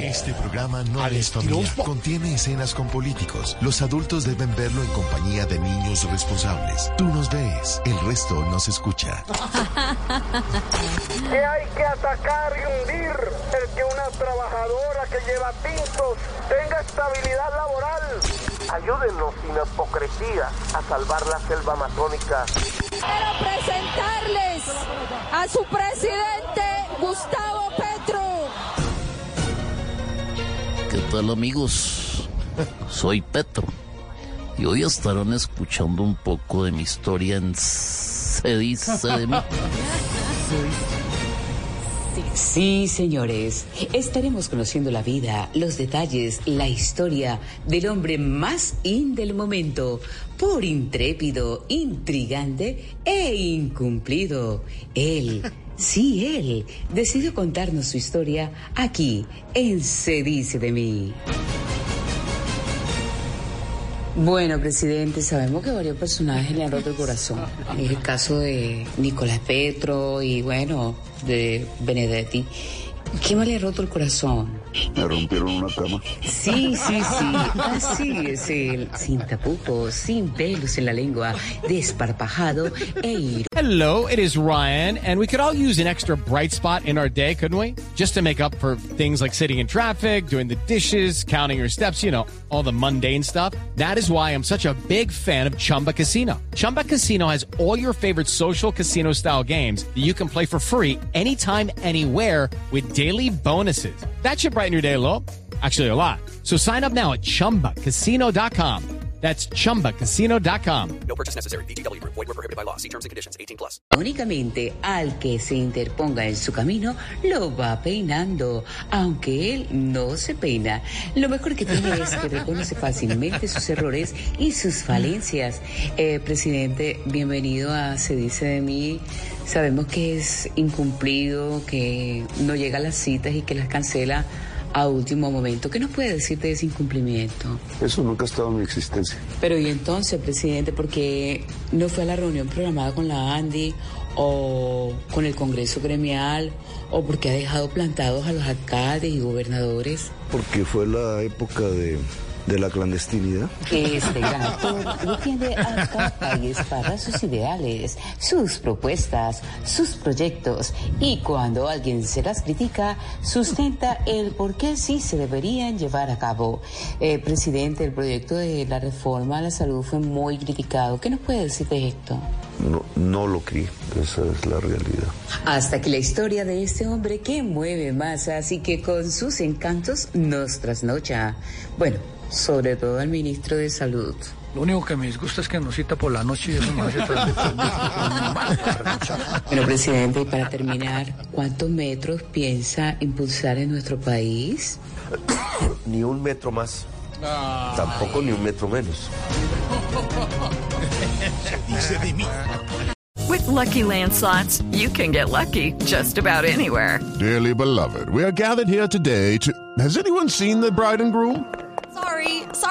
Este programa no es familiar. Contiene escenas con políticos. Los adultos deben verlo en compañía de niños responsables. Tú nos ves, el resto nos escucha. que hay que atacar y hundir el que una trabajadora que lleva tintos tenga estabilidad laboral. Ayúdenos sin hipocresía a salvar la selva amazónica. Quiero presentarles a su presidente tal amigos? Soy Petro y hoy estarán escuchando un poco de mi historia en Se dice de mí. Sí, señores, estaremos conociendo la vida, los detalles, la historia del hombre más in del momento, por intrépido, intrigante e incumplido. Él, sí, él, decidió contarnos su historia aquí, en Se dice de mí. Bueno, presidente, sabemos que varios personajes le han roto el corazón. Es el caso de Nicolás Petro y, bueno, de Benedetti. ¿Qué más le ha roto el corazón? Me rompieron una cama. Sí, sí, sí. Así es él. Sin tapujos, sin pelos en la lengua, desparpajado e ir. Hello, it is Ryan, and we could all use an extra bright spot in our day, couldn't we? Just to make up for things like sitting in traffic, doing the dishes, counting your steps, you know, all the mundane stuff. That is why I'm such a big fan of Chumba Casino. Chumba Casino has all your favorite social casino style games that you can play for free anytime, anywhere with daily bonuses. That should brighten your day a little. Actually, a lot. So sign up now at chumbacasino.com. That's chumbacasino.com. No purchase necessary. BGW. Void were prohibited by law. See terms and conditions. 18 plus. Únicamente al que se interponga en su camino lo va peinando, aunque él no se peina. Lo mejor que tiene es que reconoce fácilmente sus errores y sus falencias. Eh, presidente, bienvenido a Se dice de mí. Sabemos que es incumplido, que no llega a las citas y que las cancela a último momento. ¿Qué nos puede decir de ese incumplimiento? Eso nunca ha estado en mi existencia. Pero y entonces, presidente, ¿por qué no fue a la reunión programada con la Andy o con el Congreso gremial o porque ha dejado plantados a los alcaldes y gobernadores? Porque fue la época de, de la clandestinidad. Este gran actor defiende a capa y espada sus ideales, sus propuestas, sus proyectos y cuando alguien se las critica, sustenta el por qué sí se deberían llevar a cabo. Eh, presidente, el proyecto de la reforma a la salud fue muy criticado. ¿Qué nos puede decir de esto? No, no lo creí, esa es la realidad. Hasta que la historia de este hombre que mueve masas y que con sus encantos nos trasnocha. Bueno, sobre todo al ministro de Salud. Lo único que me disgusta es que nos cita por la noche y eso me hace Bueno, presidente, y para terminar, ¿cuántos metros piensa impulsar en nuestro país? Ni un metro más. Tampoco ni un metro menos. Dice de mí. With Lucky Land slots, you can get lucky just about anywhere. Dearly beloved, we are gathered here today to. Has anyone seen the bride and groom?